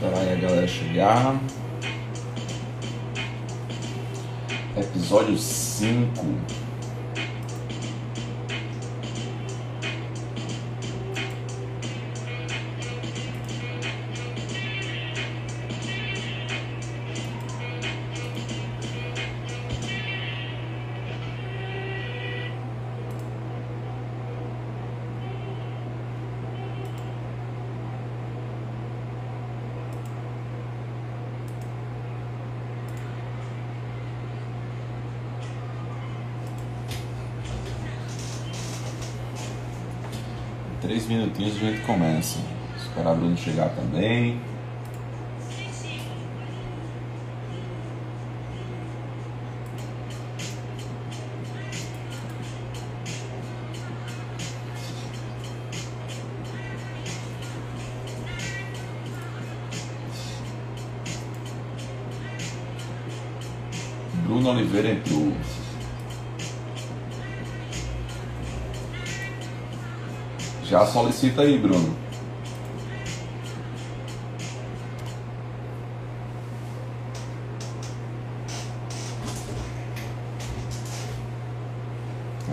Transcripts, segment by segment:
Esperar aí a galera chegar. Episódio 5. Minutinhos a gente começa. Esperar Bruno chegar também. Bruno Oliveira entrou. Já solicita aí, Bruno.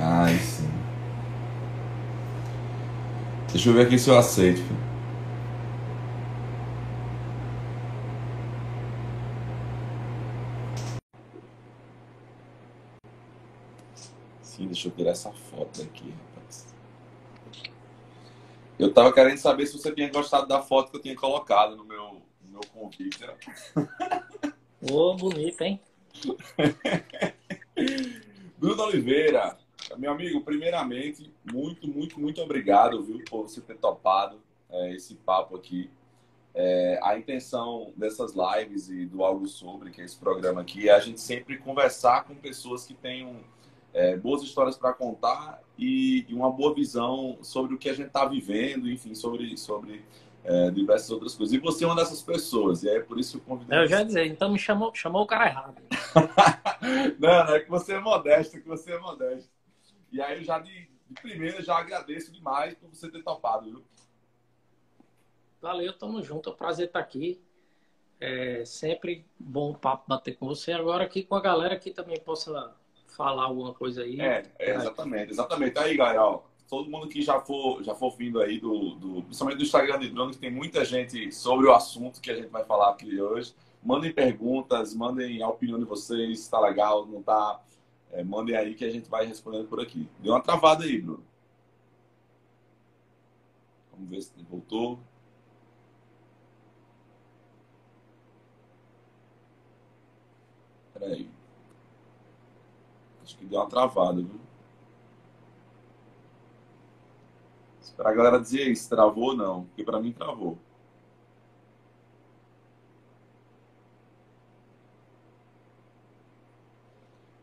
Ai, sim. Deixa eu ver aqui se eu aceito. Sim, deixa eu tirar essa foto aqui, rapaz. Eu tava querendo saber se você tinha gostado da foto que eu tinha colocado no meu, no meu convite. né? Ô, bonito, hein? Bruno Oliveira, meu amigo, primeiramente, muito, muito, muito obrigado, viu, por você ter topado é, esse papo aqui. É, a intenção dessas lives e do Algo Sobre, que é esse programa aqui, é a gente sempre conversar com pessoas que tenham é, boas histórias para contar e, e uma boa visão sobre o que a gente está vivendo, enfim, sobre, sobre é, diversas outras coisas. E você é uma dessas pessoas, e é por isso que eu convidei Eu já ia dizer, então me chamou, chamou o cara errado. não, não, é que você é modesto, é que você é modesto. E aí eu já de, de primeira já agradeço demais por você ter topado, viu? Valeu, tamo junto. É um prazer estar aqui. É sempre bom papo bater com você. Agora aqui com a galera que também possa falar alguma coisa aí. É, é, exatamente, exatamente. Aí, galera, ó, todo mundo que já for, já for vindo aí do, do, principalmente do Instagram de Bruno, que tem muita gente sobre o assunto que a gente vai falar aqui hoje. Mandem perguntas, mandem a opinião de vocês, se tá legal, não tá. É, mandem aí que a gente vai respondendo por aqui. Deu uma travada aí, Bruno. Vamos ver se voltou. Peraí. Acho que deu uma travada, viu? Esperar a galera dizer aí se travou ou não, porque pra mim travou.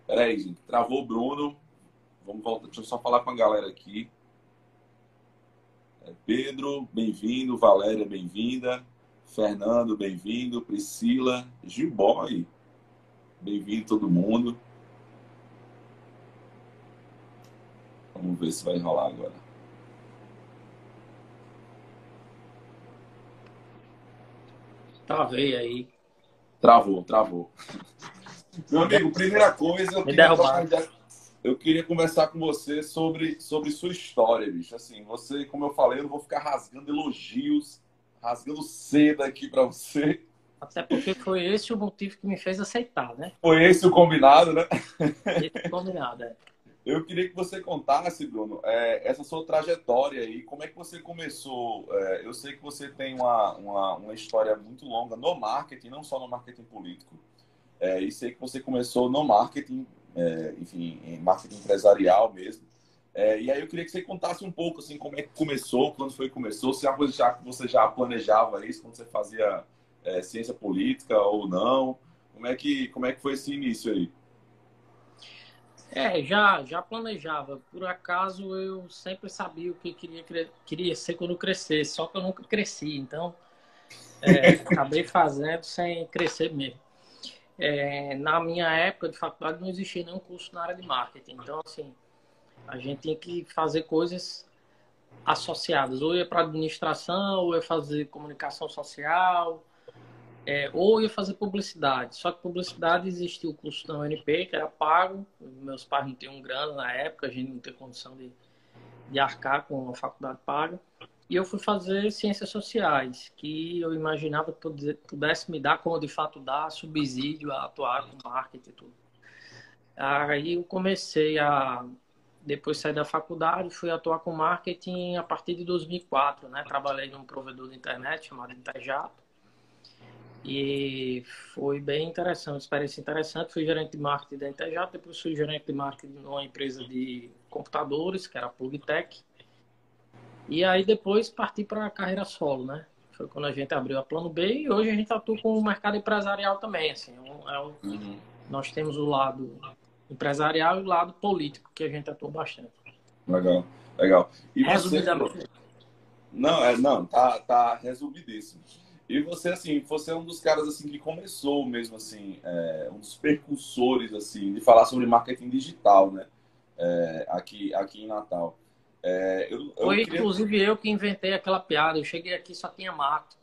Peraí, gente. Travou o Bruno. Vamos voltar. Deixa eu só falar com a galera aqui. É, Pedro, bem-vindo. Valéria, bem-vinda. Fernando, bem-vindo. Priscila, Gilboy, bem-vindo todo mundo. Vamos ver se vai rolar agora. Travei aí. Travou, travou. Meu amigo, primeira coisa, eu Me queria, trocar eu queria conversar com você sobre, sobre sua história, bicho. Assim, você, como eu falei, eu não vou ficar rasgando elogios, rasgando seda aqui pra você. Até porque foi esse o motivo que me fez aceitar, né? Foi esse o combinado, né? Esse combinado, é. Eu queria que você contasse, Bruno, é, essa sua trajetória aí, como é que você começou? É, eu sei que você tem uma, uma, uma história muito longa no marketing, não só no marketing político. É, e sei que você começou no marketing, é, enfim, em marketing empresarial mesmo. É, e aí eu queria que você contasse um pouco, assim, como é que começou, quando foi que começou, se é coisa já, que você já planejava isso, quando você fazia é, ciência política ou não, como é que, como é que foi esse início aí? É, já, já planejava. Por acaso eu sempre sabia o que queria, queria ser quando crescesse, só que eu nunca cresci, então é, acabei fazendo sem crescer mesmo. É, na minha época de faculdade não existia nenhum curso na área de marketing, então assim, a gente tinha que fazer coisas associadas, ou ia para administração, ou ia fazer comunicação social, é, ou ia fazer publicidade. Só que publicidade existia o curso da UNP, que era pago. Meus pais não tinham grana na época, a gente não tinha condição de, de arcar com a faculdade paga. E eu fui fazer ciências sociais, que eu imaginava que pudesse me dar, como de fato dá, subsídio a atuar com marketing e tudo. Aí eu comecei a, depois sair da faculdade, fui atuar com marketing a partir de 2004, né? Trabalhei num provedor de internet chamado Interjato. E foi bem interessante, experiência interessante. Fui gerente de marketing da Interjato, depois fui gerente de marketing numa empresa de computadores, que era a Plugtech. E aí depois parti para a carreira solo, né? Foi quando a gente abriu a Plano B e hoje a gente atua com o mercado empresarial também, assim. É um, uhum. Nós temos o lado empresarial e o lado político, que a gente atua bastante. Legal, legal. E Resumidamente. Você... Não, é, não, tá, tá resumidíssimo. E você, assim, você é um dos caras, assim, que começou mesmo, assim, é, um dos percursores, assim, de falar sobre marketing digital, né? É, aqui, aqui em Natal. É, eu, eu Foi, queria... inclusive, eu que inventei aquela piada. Eu cheguei aqui só tinha mato.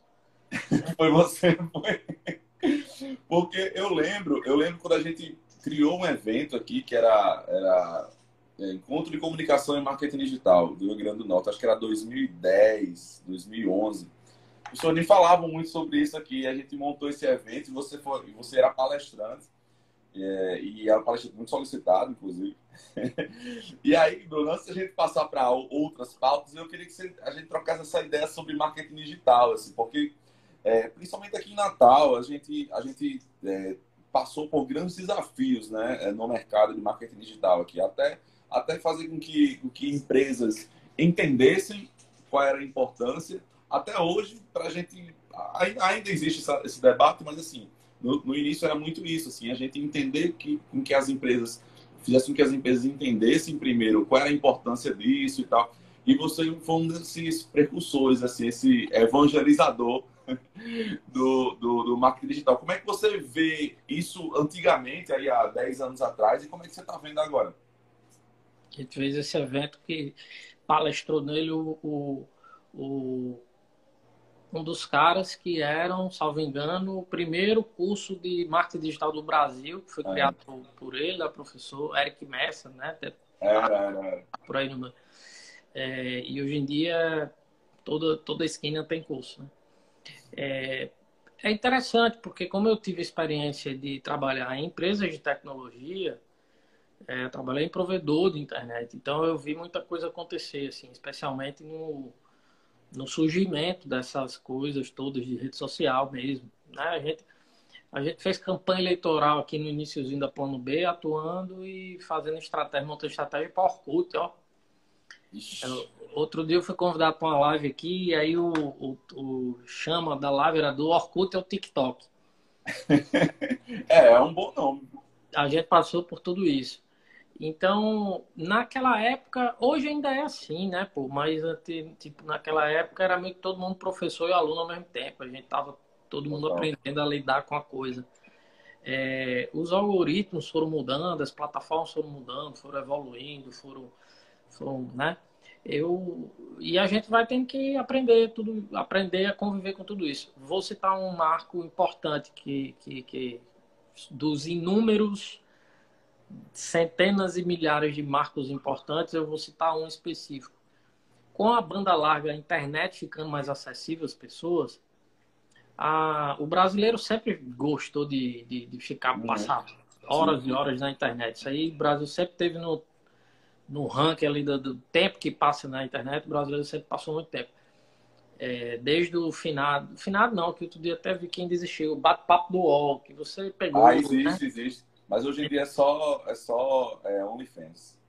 foi você, foi. Porque eu lembro, eu lembro quando a gente criou um evento aqui que era, era é, Encontro de Comunicação e Marketing Digital do Rio Grande do Norte, acho que era 2010, 2011. Senhores nem falavam muito sobre isso aqui. A gente montou esse evento e você, foi, você era palestrante. É, e era um palestrante muito solicitado, inclusive. e aí, Bruno, antes da gente passar para outras pautas, eu queria que você, a gente trocasse essa ideia sobre marketing digital, assim, porque é, principalmente aqui em Natal, a gente, a gente é, passou por grandes desafios né, é, no mercado de marketing digital aqui, até, até fazer com que, com que empresas entendessem qual era a importância. Até hoje, para a gente. Ainda existe esse debate, mas assim, no, no, início era muito isso, assim, a gente entender que, com que as empresas fizesse com que as empresas entendessem primeiro qual era a importância disso e tal. E você foi um desses precursores, assim, esse evangelizador do, do, do, marketing digital. Como é que você vê isso antigamente, aí há 10 anos atrás, e como é que você está vendo agora? A gente fez esse evento que palestrou nele o, o, o, um dos caras que eram, salvo engano, o primeiro curso de marketing digital do Brasil, que foi é. criado por, por ele, o professor Eric Messa, né? Era, era, era. Por aí no... É, e hoje em dia toda, toda esquina tem curso, né? É, é interessante, porque como eu tive experiência de trabalhar em empresas de tecnologia, é, eu trabalhei em provedor de internet, então eu vi muita coisa acontecer, assim, especialmente no, no surgimento dessas coisas todas de rede social mesmo. Né? A, gente, a gente fez campanha eleitoral aqui no iníciozinho da Plano B, atuando e fazendo estratégia, montando estratégia para Orkut, ó. Outro dia eu fui convidado para uma live aqui e aí o, o, o, chama da live era do Orkut é o TikTok. é, é um bom nome. A gente passou por tudo isso. Então, naquela época, hoje ainda é assim, né, pô? Mas tipo, naquela época era meio que todo mundo professor e aluno ao mesmo tempo. A gente tava todo mundo aprendendo a lidar com a coisa. É, os algoritmos foram mudando, as plataformas foram mudando, foram evoluindo, foram Sou, né? Eu e a gente vai ter que aprender tudo, aprender a conviver com tudo isso. Vou citar um marco importante que, que, que dos inúmeros centenas e milhares de marcos importantes, eu vou citar um específico. Com a banda larga, a internet ficando mais acessível às pessoas, a, o brasileiro sempre gostou de, de, de ficar uhum. passar horas e horas na internet. Isso aí o Brasil sempre teve no no ranking ali do, do, tempo que passa na internet, o brasileiro sempre passou muito tempo. É, desde o finado, finado não, que outro dia até vi quem desistiu, o bate-papo do UOL, que você pegou. Ah, existe, né? existe. Mas hoje em dia é só, é só é, OnlyFans.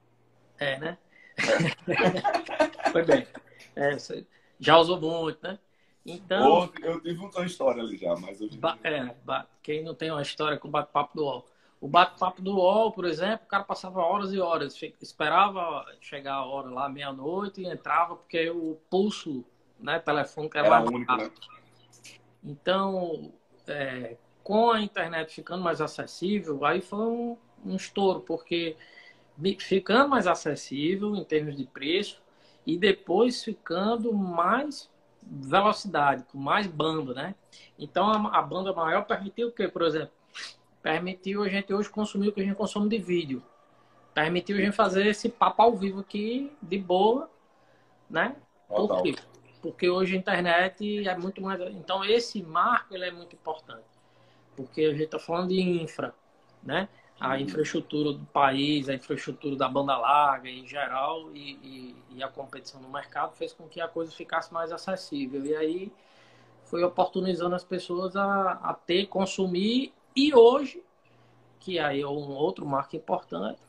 É, né? Foi bem. É, já usou muito, né? Então. eu tive uma história ali já, mas hoje. É, quem não tem uma história com o bate-papo do UOL. O bate-papo do UOL, por exemplo, o cara passava horas e horas, esperava chegar a hora lá, meia-noite, e entrava, porque o pulso né, telefônico era, era mais único, né? Então, é, com a internet ficando mais acessível, aí foi um, um estouro, porque ficando mais acessível em termos de preço e depois ficando mais velocidade, com mais banda, né? Então a, a banda maior permitiu o quê, por exemplo? Permitiu a gente hoje consumir o que a gente consome de vídeo. Permitiu a gente fazer esse papo ao vivo aqui, de boa, né? Por quê? Porque hoje a internet é muito mais. Então esse marco ele é muito importante. Porque a gente está falando de infra, né? a infraestrutura do país, a infraestrutura da banda larga em geral e, e, e, a competição no mercado fez com que a coisa ficasse mais acessível. E aí foi oportunizando as pessoas a, a ter, consumir e hoje, que aí é um outro marco importante,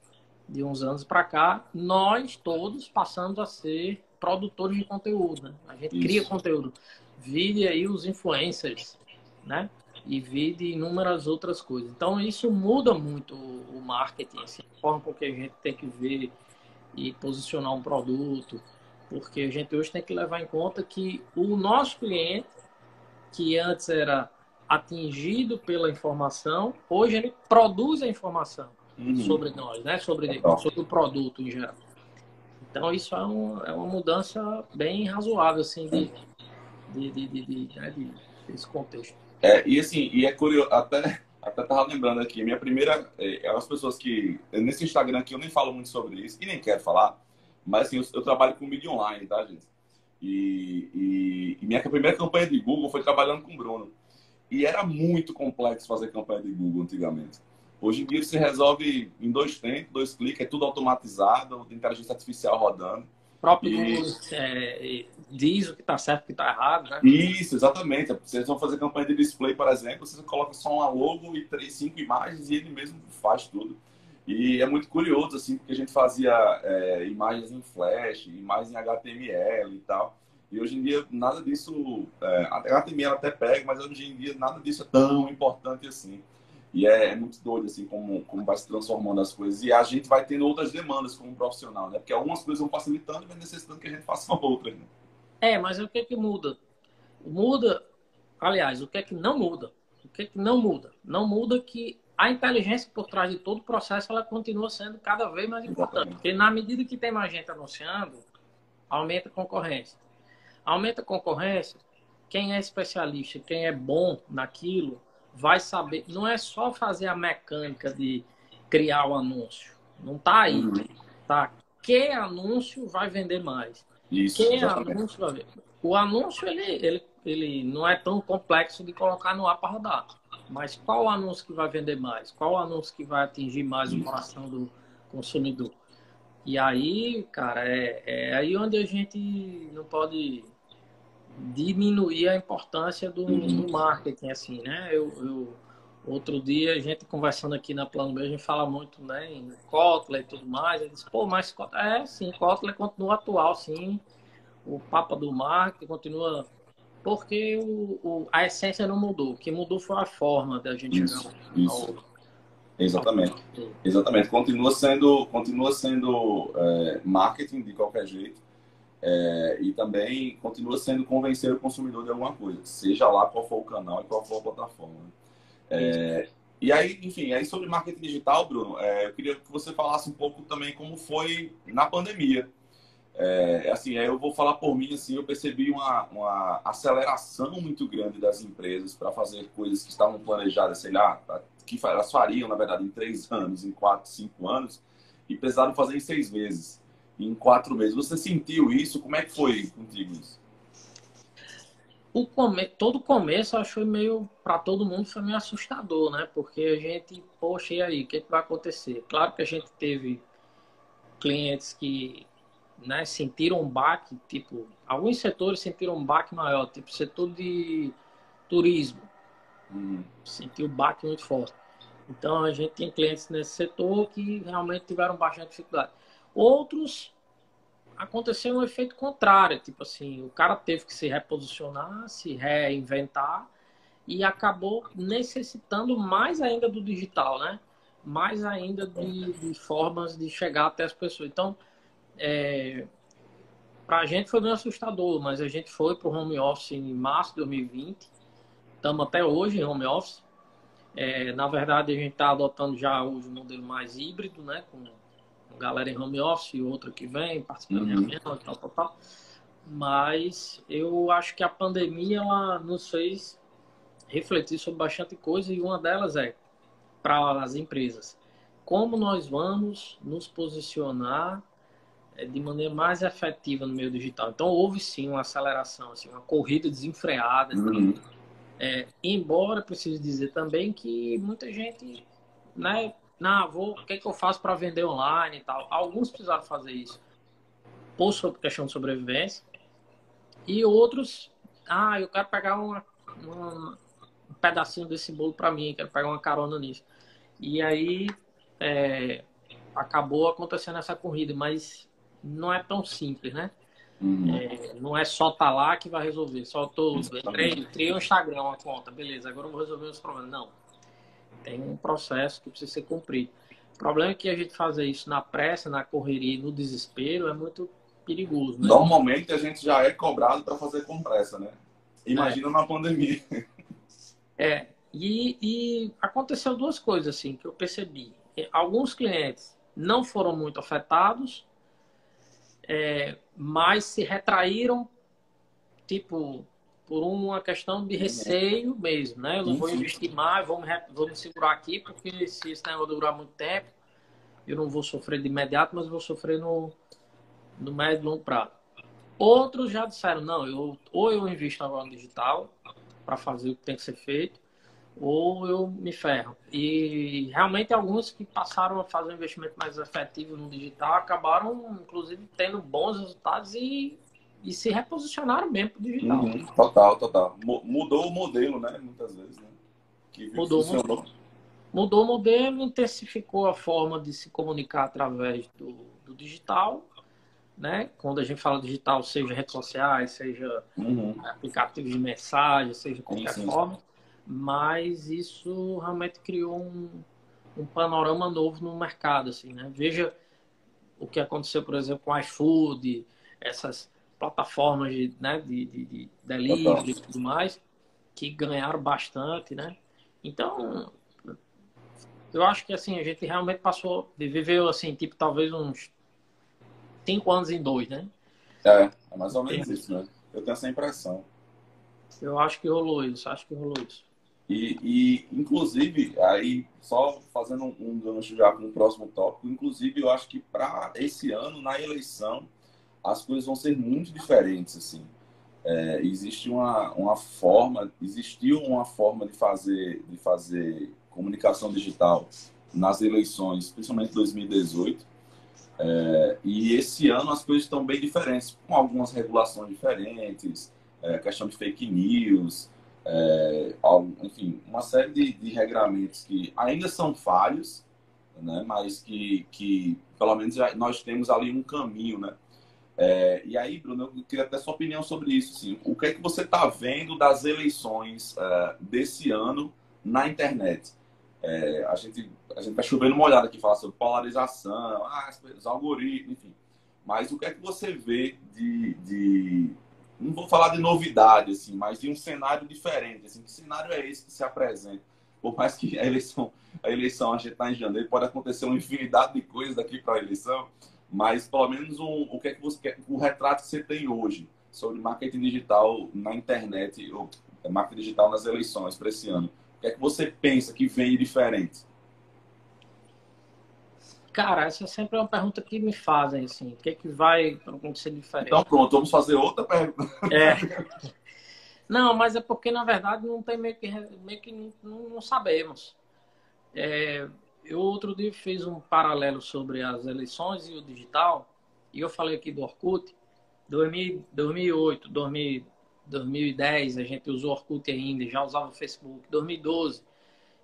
de uns anos para cá, nós todos passamos a ser produtores de conteúdo. Né? A gente Isso. cria conteúdo. Vide aí os influencers, né? E vide inúmeras outras coisas. Então, isso muda muito o marketing, assim, a forma com que a gente tem que ver e posicionar um produto, porque a gente hoje tem que levar em conta que o nosso cliente, que antes era atingido pela informação, hoje ele produz a informação uhum. sobre nós, né? sobre, sobre o produto em geral. Então, isso é, um, é uma mudança bem razoável, assim, de, de, de, de, de, né? de desse contexto. É, e assim, e é curioso, até, até tava lembrando aqui, minha primeira, é, é as pessoas que, nesse Instagram aqui eu nem falo muito sobre isso, e nem quero falar, mas assim, eu, eu trabalho com mídia online, tá, gente? E, e, e, minha primeira campanha de Google foi trabalhando com o Bruno. E era muito complexo fazer campanha de Google antigamente. Hoje em dia se resolve em dois tempos, dois cliques, é tudo automatizado, inteligência artificial rodando próprio. Google é, diz o que está certo e o que está errado, né? Isso, exatamente. Vocês vão fazer campanha de display, por exemplo, você coloca só uma logo e três, cinco imagens e ele mesmo faz tudo. E é muito curioso, assim, porque a gente fazia é, imagens em flash, imagens em HTML e tal. E hoje em dia nada disso, é, HTML até pega, mas hoje em dia nada disso é tão importante assim. E é, é, muito doido, assim, como, como vai se transformando as coisas. E a gente vai tendo outras demandas como profissional, né? Porque algumas coisas vão facilitando e vai necessitando que a gente faça outras, né? É, mas o que é que muda? Muda, aliás, o que é que não muda? O que é que não muda? Não muda que a inteligência por trás de todo o processo, ela continua sendo cada vez mais importante. Exatamente. Porque na medida que tem mais gente anunciando, aumenta a concorrência. Aumenta a concorrência, quem é especialista, quem é bom naquilo, vai saber. Não é só fazer a mecânica de criar o anúncio. Não está aí. Uhum. Tá? Que anúncio vai vender mais? Isso, que anúncio vai ver? O anúncio ele, ele, ele não é tão complexo de colocar no ar para rodar. Mas qual anúncio que vai vender mais? Qual anúncio que vai atingir mais o coração do consumidor? E aí, cara, é, é aí onde a gente não pode diminuir a importância do, uhum. do marketing, assim, né? Eu, eu, outro dia, a gente conversando aqui na Plano B, a gente fala muito, né, em Kotler e tudo mais, eu disse, pô, mas é, sim, Kotler continua atual, sim, o papa do marketing continua, porque o, o, a essência não mudou, o que mudou foi a forma da gente isso, chegar isso. Exatamente, exatamente, continua sendo, continua sendo é, marketing de qualquer jeito, é, e também continua sendo convencer o consumidor de alguma coisa, seja lá qual for o canal e qual for a plataforma. Né? É, e aí, enfim, aí sobre marketing digital, Bruno, é, eu queria que você falasse um pouco também como foi na pandemia. É, assim, eu vou falar por mim, assim, eu percebi uma, uma aceleração muito grande das empresas para fazer coisas que estavam planejadas, sei lá, que elas fariam, na verdade, em três anos, em quatro, cinco anos, e precisaram fazer em seis meses em quatro meses. Você sentiu isso? Como é que foi contigo isso? O come... Todo começo eu achei meio, para todo mundo, foi meio assustador, né? Porque a gente, poxa, e aí, o que, é que vai acontecer? Claro que a gente teve clientes que né, sentiram um baque, tipo, alguns setores sentiram um baque maior, tipo setor de turismo. Hum. Sentiu um baque muito forte. Então a gente tem clientes nesse setor que realmente tiveram bastante dificuldade. Outros aconteceu um efeito contrário, tipo assim, o cara teve que se reposicionar, se reinventar e acabou necessitando mais ainda do digital, né? Mais ainda de, de formas de chegar até as pessoas. Então, é, para a gente foi bem assustador, mas a gente foi para o home office em março de 2020. Estamos até hoje em home office. É, na verdade, a gente está adotando já o modelo mais híbrido, né? Com galera em home office, outra que vem, participando uhum. de reunião, tal, tal, tal. mas eu acho que a pandemia ela nos fez refletir sobre bastante coisa e uma delas é para as empresas como nós vamos nos posicionar é, de maneira mais efetiva no meio digital. Então houve sim uma aceleração, assim, uma corrida desenfreada. Uhum. É, embora preciso dizer também que muita gente, né, não, vou, o que, é que eu faço para vender online e tal. Alguns precisaram fazer isso por questão de sobrevivência e outros, ah, eu quero pegar uma, uma um pedacinho desse bolo para mim, quero pegar uma carona nisso. E aí é, acabou acontecendo essa corrida, mas não é tão simples, né? Uhum. É, não é só estar tá lá que vai resolver. Só tô, entrei, criei um Instagram, uma conta, beleza, agora eu vou resolver os problemas. Não. Tem um processo que precisa ser cumprido. O problema é que a gente fazer isso na pressa, na correria, no desespero, é muito perigoso. Né? Normalmente a gente já é cobrado para fazer com pressa, né? Imagina é. na pandemia. É, e, e aconteceu duas coisas assim que eu percebi. Alguns clientes não foram muito afetados, é, mas se retraíram, tipo, por uma questão de receio mesmo, né? Eu não vou investir mais, vou me, vou me segurar aqui, porque se esse negócio durar muito tempo, eu não vou sofrer de imediato, mas vou sofrer no, no médio e longo prazo. Outros já disseram, não, eu, ou eu invisto agora no digital para fazer o que tem que ser feito, ou eu me ferro. E realmente alguns que passaram a fazer um investimento mais efetivo no digital acabaram, inclusive, tendo bons resultados e, e se reposicionaram mesmo para o digital. Uhum, total, total. Mudou o modelo, né? Muitas vezes, né? Que mudou, funcionou. mudou o modelo, intensificou a forma de se comunicar através do, do digital. Né? Quando a gente fala digital, seja redes sociais, seja uhum. aplicativos de mensagem, seja qualquer sim, sim. forma mas isso realmente criou um, um panorama novo no mercado, assim, né? Veja o que aconteceu, por exemplo, com o iFood, essas plataformas de, né, de, de, de delivery e tudo mais, que ganharam bastante, né? Então, eu acho que assim, a gente realmente passou, viveu assim, tipo, talvez uns cinco anos em dois, né? É, é mais ou menos isso, né? Eu tenho essa impressão. Eu acho que rolou isso, acho que rolou isso. E, e, inclusive, aí, só fazendo um, um gancho já com o próximo tópico, inclusive, eu acho que para esse ano, na eleição, as coisas vão ser muito diferentes, assim. É, existe uma, uma forma, existiu uma forma de fazer, de fazer comunicação digital nas eleições, principalmente 2018, é, e esse ano as coisas estão bem diferentes, com algumas regulações diferentes, é, questão de fake news, é, enfim, uma série de, de, regramentos que ainda são falhos, né, mas que, que pelo menos nós temos ali um caminho, né? É, e aí, Bruno, eu queria ter sua opinião sobre isso. Assim, o que é que você está vendo das eleições é, desse ano na internet? É, a gente a gente está chovendo uma olhada aqui, falar sobre polarização, ah, os algoritmos, enfim. Mas o que é que você vê de, de não vou falar de novidade, assim, mas de um cenário diferente. Assim, que cenário é esse que se apresenta? Por mais que a eleição, a eleição a gente está em janeiro, pode acontecer uma infinidade de coisas daqui para a eleição, mas pelo menos um, o que é que você quer, o retrato que você tem hoje sobre marketing digital na internet ou marketing digital nas eleições para esse ano. O que é que você pensa que vem diferente? Cara, essa sempre é uma pergunta que me fazem, assim, o que é que vai acontecer diferente? Então pronto, vamos fazer outra pergunta. É. Não, mas é porque, na verdade, não tem meio que, meio que não, não sabemos. É, eu outro dia fiz um paralelo sobre as eleições e o digital, e eu falei aqui do Orkut, 2000, 2008, 2000, 2010 a gente usou Orkut ainda, já usava o Facebook, 2012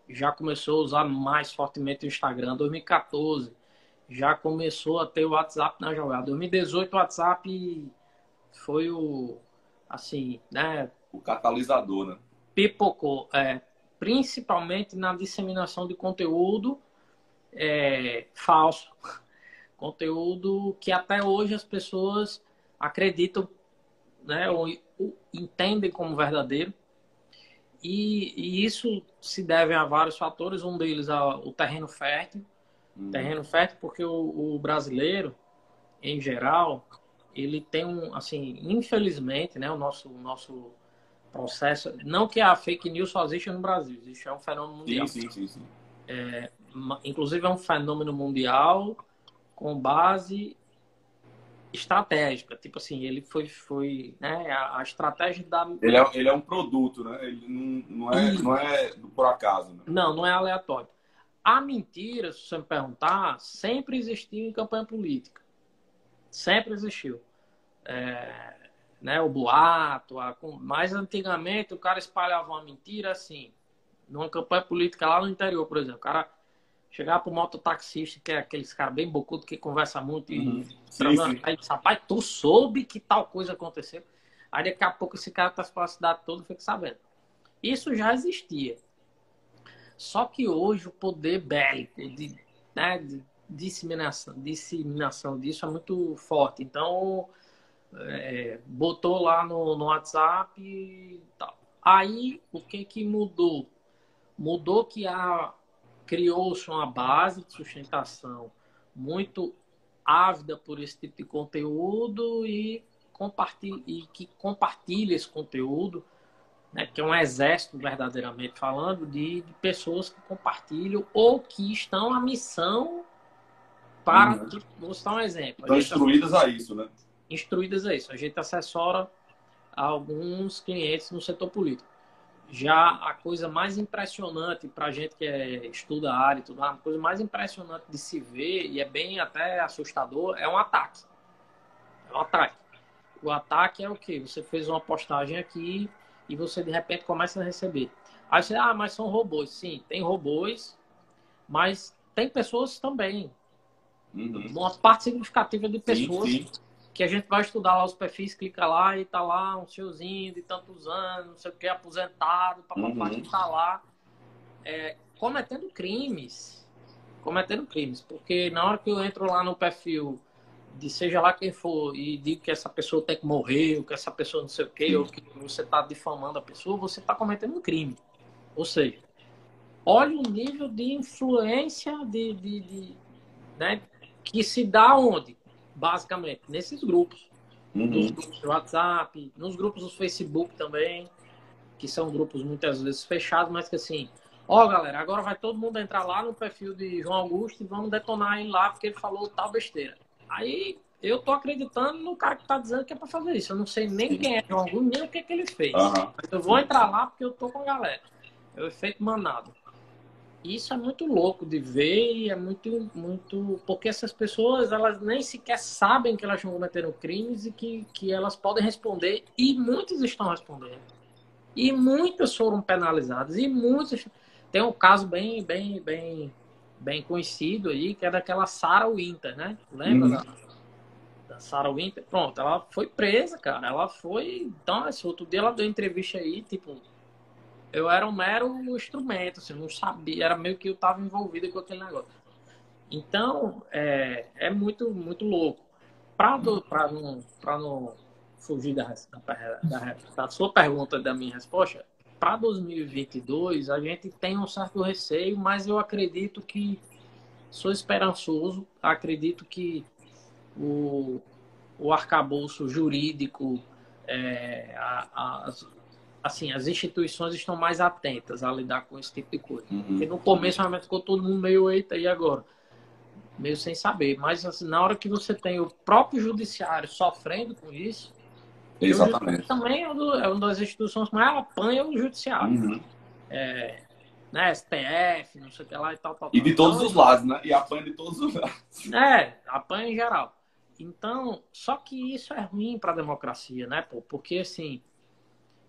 já começou a usar mais fortemente o Instagram, 2014 já começou a ter o WhatsApp na jogada. 2018 o WhatsApp foi o assim, né? O catalisador, né? Pipocou, é, principalmente na disseminação de conteúdo é, falso, conteúdo que até hoje as pessoas acreditam, né? Ou, ou entendem como verdadeiro. E, e, isso se deve a vários fatores. Um deles é o terreno fértil Uhum. Terreno fértil porque o, o, brasileiro, em geral, ele tem um, assim, infelizmente, né, o nosso, o nosso processo, não que a fake news só existe no Brasil, existe é um fenômeno mundial. Sim, sim, sim. sim. É, inclusive é um fenômeno mundial com base estratégica. Tipo assim, ele foi, foi né, a, estratégia da. Ele é, ele é um produto, né? Ele não, não, é, não é por acaso. Né? Não, não é aleatório. A mentira, se você me perguntar, sempre existiu em campanha política. Sempre existiu. É, né, o boato, a, mais antigamente o cara espalhava uma mentira assim, numa campanha política lá no interior, por exemplo. O cara Chegar pro mototaxista, que é aqueles caras bem bocudo que conversa muito uhum. e sim, sim. aí rapaz, tu soube que tal coisa aconteceu. Aí daqui a pouco esse cara tá pela cidade toda e fica sabendo. Isso já existia. Só que hoje o poder bélico de, né, de disseminação, disseminação disso é muito forte. Então, é, botou lá no, no WhatsApp e tal. Aí, o que que mudou? Mudou que a, criou-se uma base de sustentação muito ávida por esse tipo de conteúdo e, compartilha, e que compartilha esse conteúdo, né, que é um exército, verdadeiramente falando, de, de pessoas que compartilham ou que estão à missão para. Uhum. Vou citar um exemplo. Estão instruídas a isso, né? Instruídas a isso. A gente assessora alguns clientes no setor político. Já a coisa mais impressionante para a gente que é, estuda a área e tudo, a coisa mais impressionante de se ver, e é bem até assustador, é um ataque. É um ataque. O ataque é o que? Você fez uma postagem aqui e você de repente começa a receber. Aí você, ah, mas são robôs. Sim, tem robôs, mas tem pessoas também. Uhum. Uma parte significativa de pessoas sim, sim que a gente vai estudar lá os perfis, clica lá e tá lá um senhorzinho de tantos anos, não sei o que, aposentado, papapá, uhum. que tá lá é, cometendo crimes. Cometendo crimes. Porque na hora que eu entro lá no perfil de seja lá quem for e digo que essa pessoa tem que morrer, ou que essa pessoa não sei o que, ou que você tá difamando a pessoa, você tá cometendo um crime. Ou seja, olha o nível de influência de, de, de né, que se dá onde? Basicamente, nesses grupos. Uhum. Nos grupos do WhatsApp, nos grupos do Facebook também, que são grupos muitas vezes fechados, mas que assim, ó galera, agora vai todo mundo entrar lá no perfil de João Augusto e vamos detonar ele lá porque ele falou tal besteira. Aí eu tô acreditando no cara que tá dizendo que é para fazer isso. Eu não sei nem quem é João Augusto, nem o que, que ele fez. Uhum. Mas eu vou entrar lá porque eu tô com a galera. É o efeito manado. Isso é muito louco de ver e é muito, muito. Porque essas pessoas, elas nem sequer sabem que elas estão cometendo crimes e que, que elas podem responder, e muitas estão respondendo. E muitas foram penalizadas, e muitas. Tem um caso bem, bem, bem, bem conhecido aí, que é daquela Sarah Winter, né? Lembra uhum. da, da Sarah Winter? Pronto, ela foi presa, cara. Ela foi. Então, esse outro dia ela deu entrevista aí, tipo, eu era um mero instrumento, assim, não sabia, era meio que eu estava envolvido com aquele negócio. Então, é, é muito, muito louco. Para não, não fugir da, da, da, da sua pergunta da minha resposta, para 2022 a gente tem um certo receio, mas eu acredito que sou esperançoso, acredito que o, o arcabouço jurídico, é, a, as, assim, as instituições estão mais atentas a lidar com esse tipo de coisa. Uhum. Porque no começo realmente ficou todo mundo meio, eita, e agora? Meio sem saber. Mas assim, na hora que você tem o próprio judiciário sofrendo com isso, Exatamente. também é, é uma das instituições que mais apanha o judiciário. Uhum. É, né, STF, não sei o que lá e tal, tal. E de todos então, os lados, né? E apanha de todos os lados. É, apanha em geral. Então, só que isso é ruim para a democracia, né, pô? Porque assim,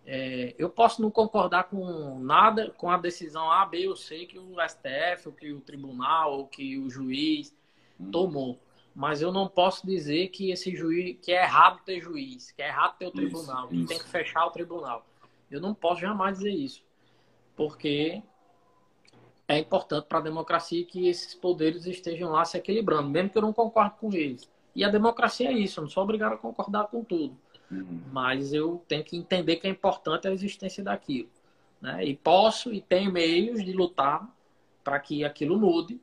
é, eu posso não concordar com nada, com a decisão A, B ou C que o STF, ou que o tribunal, ou que o juiz tomou. Mas eu não posso dizer que esse juiz, que é errado ter juiz, que é errado ter o tribunal, isso, que isso. tem que fechar o tribunal. Eu não posso jamais dizer isso. Porque é importante para a democracia que esses poderes estejam lá se equilibrando, mesmo que eu não concorde com eles. E a democracia é isso, eu não sou obrigado a concordar com tudo. Uhum. Mas eu tenho que entender que é importante a existência daquilo. Né? E posso e tenho meios de lutar para que aquilo mude,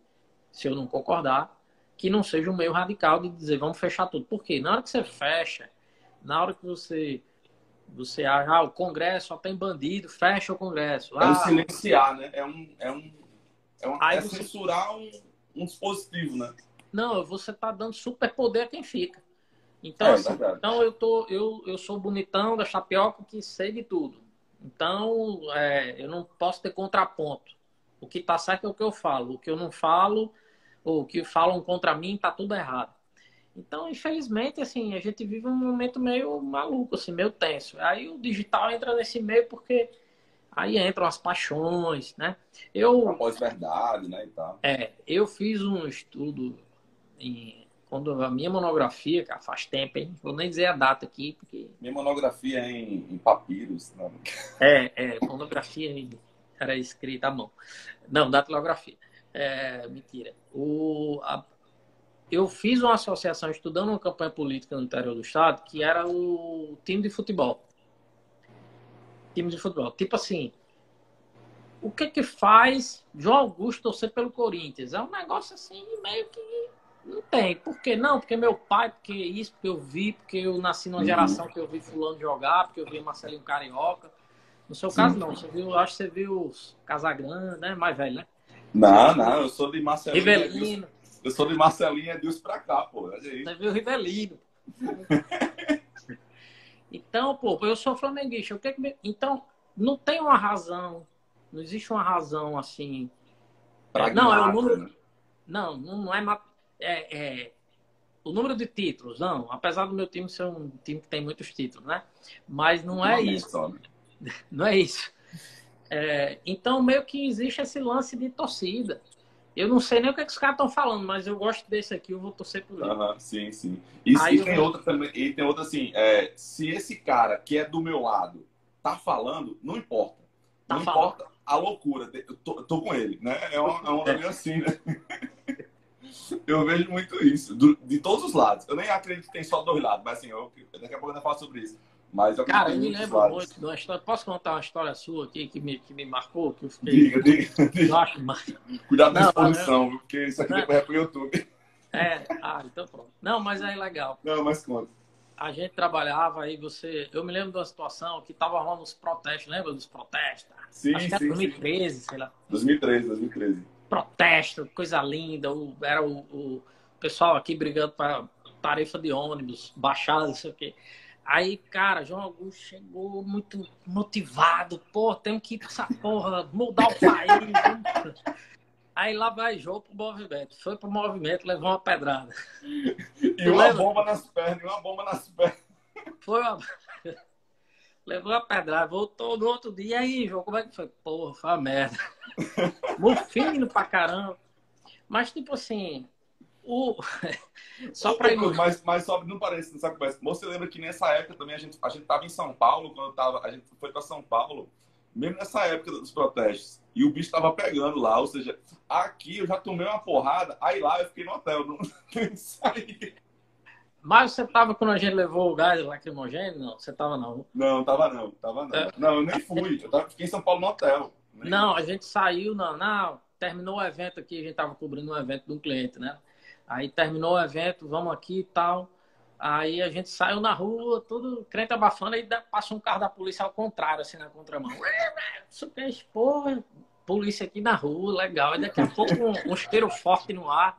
se eu não concordar. que não seja um meio radical de dizer vamos fechar tudo. Por quê? Na hora que você fecha, na hora que você você ah, o Congresso só tem bandido, fecha o Congresso. Ah, é um silenciar, né? É um, é um, é, um, é você... censurar um, um dispositivo, né? Não, você tá dando super poder a quem fica. Então, é, assim, então eu tô, eu, eu sou bonitão da chapioca que sei de tudo. Então, é, eu não posso ter contraponto. O que tá certo é o que eu falo. O que eu não falo, ou o que falam contra mim, tá tudo errado. Então, infelizmente, assim, a gente vive um momento meio maluco, assim, meio tenso. Aí o digital entra nesse meio porque aí entram as paixões, né? Eu pós-verdade, né, e tal. É, eu fiz um estudo em quando a minha monografia, cara, faz tempo, hein? Vou nem dizer a data aqui, porque minha monografia é em, em papiros, não. Né? É, é, monografia era escrita à mão. Não, datilografia. É, mentira. O, a, eu fiz uma associação estudando uma campanha política no interior do estado, que era o time de futebol. Time de futebol. Tipo assim, o que que faz João Augusto torcer pelo Corinthians? É um negócio assim, meio que não tem. Por que não? Porque meu pai, porque isso, porque eu vi, porque eu nasci numa uhum. geração que eu vi fulano jogar, porque eu vi Marcelinho Carioca. No seu caso, não. Você viu, acho que você viu os Casagrande, né? Mais velho, né? Não, não, eu sou de Marcelinho. Rivelino. Eu sou de Marcelinho é Deus pra cá, pô. Você viu Rivelino. então, pô, eu sou flamenguista. O que. Então, não tem uma razão. Não existe uma razão assim. não, é o número. Né? Não, não é, é, é, o número de títulos, não. Apesar do meu time ser um time que tem muitos títulos, né? Mas não é isso. Não é isso. É, então, meio que existe esse lance de torcida. Eu não sei nem o que, é que os caras estão falando, mas eu gosto desse aqui, eu vou torcer por ele. Uhum, sim, sim. E, e tem outra também, e tem outra assim, é, se esse cara que é do meu lado tá falando, não importa. Tá não falando. importa a loucura. Eu tô, tô, com ele, né? É uma, é uma é. assim, né? Eu vejo muito isso, do, de todos os lados. Eu nem acredito que tem só dois lados, mas assim, eu, daqui a pouco eu ainda falo sobre isso. Mas eu Cara, eu me lembro muito de uma história. Posso contar uma história sua aqui que me, que me marcou? Que eu fiquei. Diga, diga. diga. acho mais... Cuidado na exposição, eu... porque isso aqui não. depois é pro YouTube. É, ah, então pronto. Não, mas é legal. Não, mas conta. A gente trabalhava aí, você. Eu me lembro de uma situação que tava rolando os protestos, lembra dos protestos? Sim, Acho que era 2013, sim. sei lá. 2013, 2013. Protesto, coisa linda. O, era o, o pessoal aqui brigando para tarifa de ônibus, baixada, não sei o quê. Aí, cara, João Augusto chegou muito motivado. Pô, tem que ir pra essa porra, mudar o país. Aí lá vai João pro movimento. Foi pro movimento, levou uma pedrada. E tu uma lembra? bomba nas pernas, e uma bomba nas pernas. Foi uma... levou uma pedrada, voltou no outro dia. E aí, João, como é que foi? Porra, foi uma merda. Mufino pra caramba. Mas, tipo assim, o... só para mas, mas só não parece nessa conversa. Você lembra que nessa época também a gente a gente estava em São Paulo quando tava, a gente foi para São Paulo, mesmo nessa época dos protestos, e o bicho estava pegando lá, ou seja, aqui eu já tomei uma porrada, aí lá eu fiquei no hotel, não, não saí. Mas você tava quando a gente levou o gás lacrimogêneo? Não, você tava não. Não, tava não, tava não. É. Não, eu nem fui, eu tava, fiquei em São Paulo no hotel. Não, a gente saiu, não, não, terminou o evento aqui, a gente tava cobrindo um evento de um cliente, né? Aí terminou o evento, vamos aqui e tal. Aí a gente saiu na rua, tudo crente abafando, aí passou um carro da polícia ao contrário, assim, na contramão. Super, porra, polícia aqui na rua, legal. Aí daqui a pouco um, um cheiro forte no ar.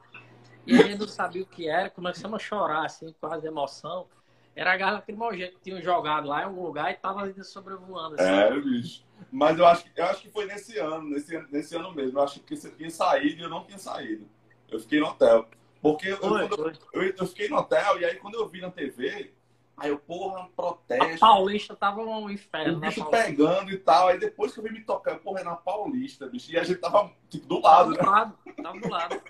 E a gente não sabia o que era, começamos a chorar, assim, quase emoção. Era a gás lacrimogênea que tinham jogado lá em algum lugar e tava ainda sobrevoando. Assim. É, bicho. Mas eu acho, eu acho que foi nesse ano, nesse, nesse ano mesmo. Eu acho que você tinha saído e eu não tinha saído. Eu fiquei no hotel. Porque eu, foi, foi. Eu, eu, fiquei no hotel e aí quando eu vi na TV, aí eu, porra, protesto. A Paulista tava um inferno. O bicho pegando e tal. Aí depois que eu vi me tocar, eu, porra, é na Paulista, bicho. E a gente tava, tipo, do lado, tava né? Do lado, tava do lado.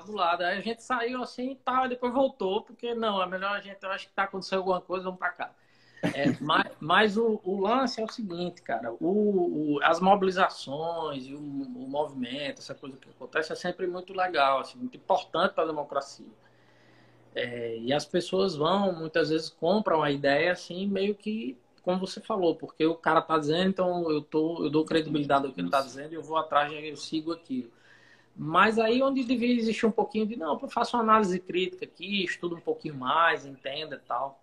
Do lado. Aí a gente saiu assim e tal, e depois voltou, porque não, é melhor a gente, eu acho que tá acontecendo alguma coisa, vamos pra cá. É, mas, mas o, o, lance é o seguinte, cara, o, o as mobilizações e o, o, movimento, essa coisa que acontece é sempre muito legal, assim, muito importante para a democracia. É, e as pessoas vão, muitas vezes compram a ideia assim, meio que, como você falou, porque o cara tá dizendo, então eu, tô, eu dou credibilidade ao que ele tá dizendo e eu vou atrás e eu sigo aquilo. Mas aí onde devia existir um pouquinho de, não, eu faço uma análise crítica aqui, estudo um pouquinho mais, entenda e tal.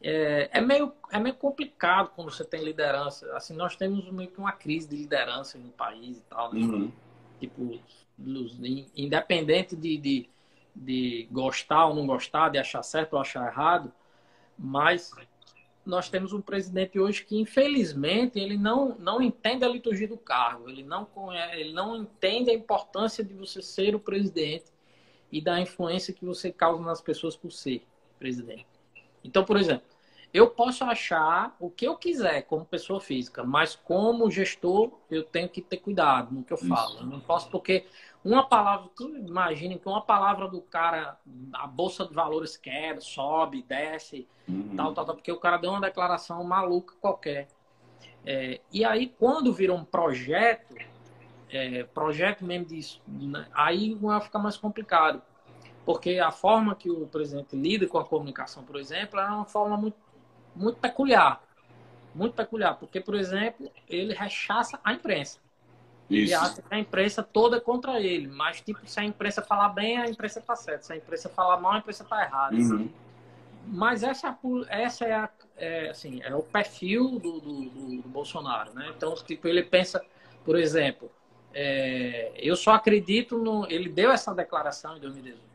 É, é, meio, é meio complicado quando você tem liderança. Assim, nós temos meio que uma crise de liderança no país e tal, né? Uhum. Tipo, independente de, de, de gostar ou não gostar, de achar certo ou achar errado, mas nós temos um presidente hoje que, infelizmente, ele não, não entende a liturgia do cargo, ele não, ele não entende a importância de você ser o presidente e da influência que você causa nas pessoas por ser presidente. Então, por exemplo, eu posso achar o que eu quiser como pessoa física, mas como gestor, eu tenho que ter cuidado no que eu falo. Eu não posso, porque uma palavra, tu imagina que uma palavra do cara, a bolsa de valores quebra, sobe, desce, uhum. tal, tal, tal, porque o cara deu uma declaração maluca qualquer. É, e aí, quando vira um projeto, é, projeto mesmo disso, né, aí vai ficar mais complicado. Porque a forma que o presidente lida com a comunicação, por exemplo, é uma forma muito muito peculiar. Muito peculiar, porque, por exemplo, ele rechaça a imprensa. Isso. Acha que a imprensa toda é contra ele, mas, tipo, se a imprensa falar bem, a imprensa está certa. Se a imprensa falar mal, a imprensa está errada. Uhum. Mas essa, é essa é, a, é, assim, é o perfil do, do, do, do, Bolsonaro, né? Então, tipo, ele pensa, por exemplo, é, eu só acredito no... Ele deu essa declaração em 2018.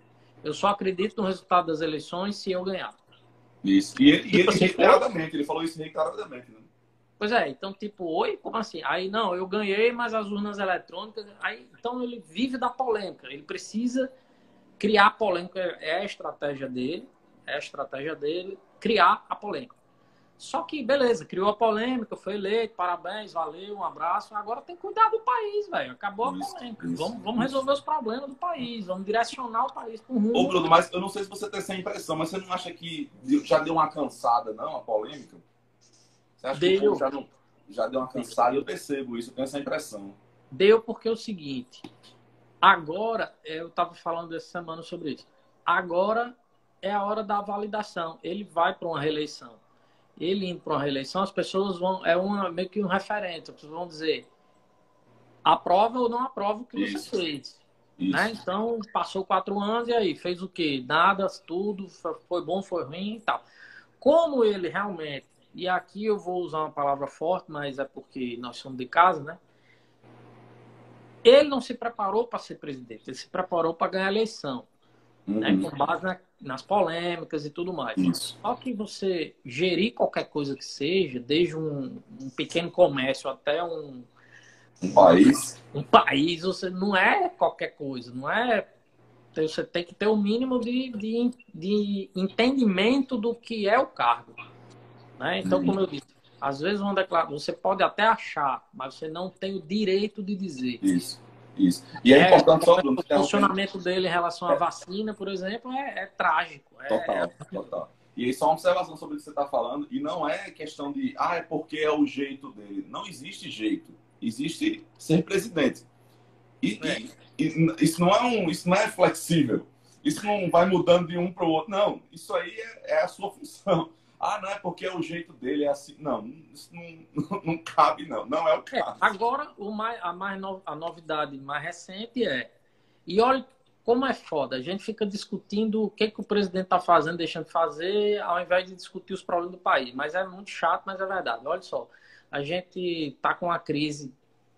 Eu só acredito no resultado das eleições se eu ganhar. Isso. E, ele, tipo ele assim, reiteradamente, ele falou isso reiteradamente, né? Pois é, então, tipo, oi, como assim? Aí, não, eu ganhei, mas as urnas eletrônicas. Aí, então, ele vive da polêmica. Ele precisa criar polêmica. É a estratégia dele. É a estratégia dele criar a polêmica. Só que, beleza, criou a polêmica, foi eleito, parabéns, valeu, um abraço. Agora tem que cuidar do país, velho. Acabou isso, a polêmica. Isso, vamos, vamos resolver os problemas do país, vamos direcionar o país para um rumo. Ô, Bruno, mas eu não sei se você tem essa impressão, mas você não acha que já deu uma cansada, não, a polêmica? Você acha deu. que já, não, já deu uma cansada? Eu percebo isso, eu tenho essa impressão. Deu porque é o seguinte, agora, eu estava falando essa semana sobre isso, agora é a hora da validação. Ele vai para uma reeleição ele indo para uma reeleição, as pessoas vão. É uma, meio que um referente. As pessoas vão dizer aprova ou não aprova o que Isso. você fez. Né? Então, passou quatro anos e aí, fez o quê? Nada, tudo, foi bom, foi ruim e tal. Como ele realmente, e aqui eu vou usar uma palavra forte, mas é porque nós somos de casa, né? Ele não se preparou para ser presidente, ele se preparou para ganhar a eleição né, uhum. com base na, nas polêmicas e tudo mais. Isso. Só que você gerir qualquer coisa que seja, desde um, um pequeno comércio até um, um país, um país, você não é qualquer coisa, não é você tem que ter o um mínimo de, de, de, entendimento do que é o cargo. Né? Então, como eu disse, às vezes uma declaração, você pode até achar, mas você não tem o direito de dizer. Isso. Isso. E é, é importante só, Bruno, O funcionamento dele em relação à é. vacina, por exemplo, é, é trágico. É, total, é total. E aí, só uma observação sobre o que você está falando, e não é questão de, ah, é porque é o jeito dele. Não existe jeito. Existe ser presidente. E, e, e isso, não é um, isso não é flexível. Isso não vai mudando de um para o outro. Não, isso aí é, é a sua função. Ah, não é porque é o jeito dele, é assim. Não, isso não, não, cabe, não. Não é o é, caso. É, agora, o mais, a, mais no, a novidade mais recente é. E olha como é foda. A gente fica discutindo o que, que o presidente está fazendo, deixando de fazer, ao invés de discutir os problemas do país. Mas é muito chato, mas é verdade. Olha só. A gente está com uma crise,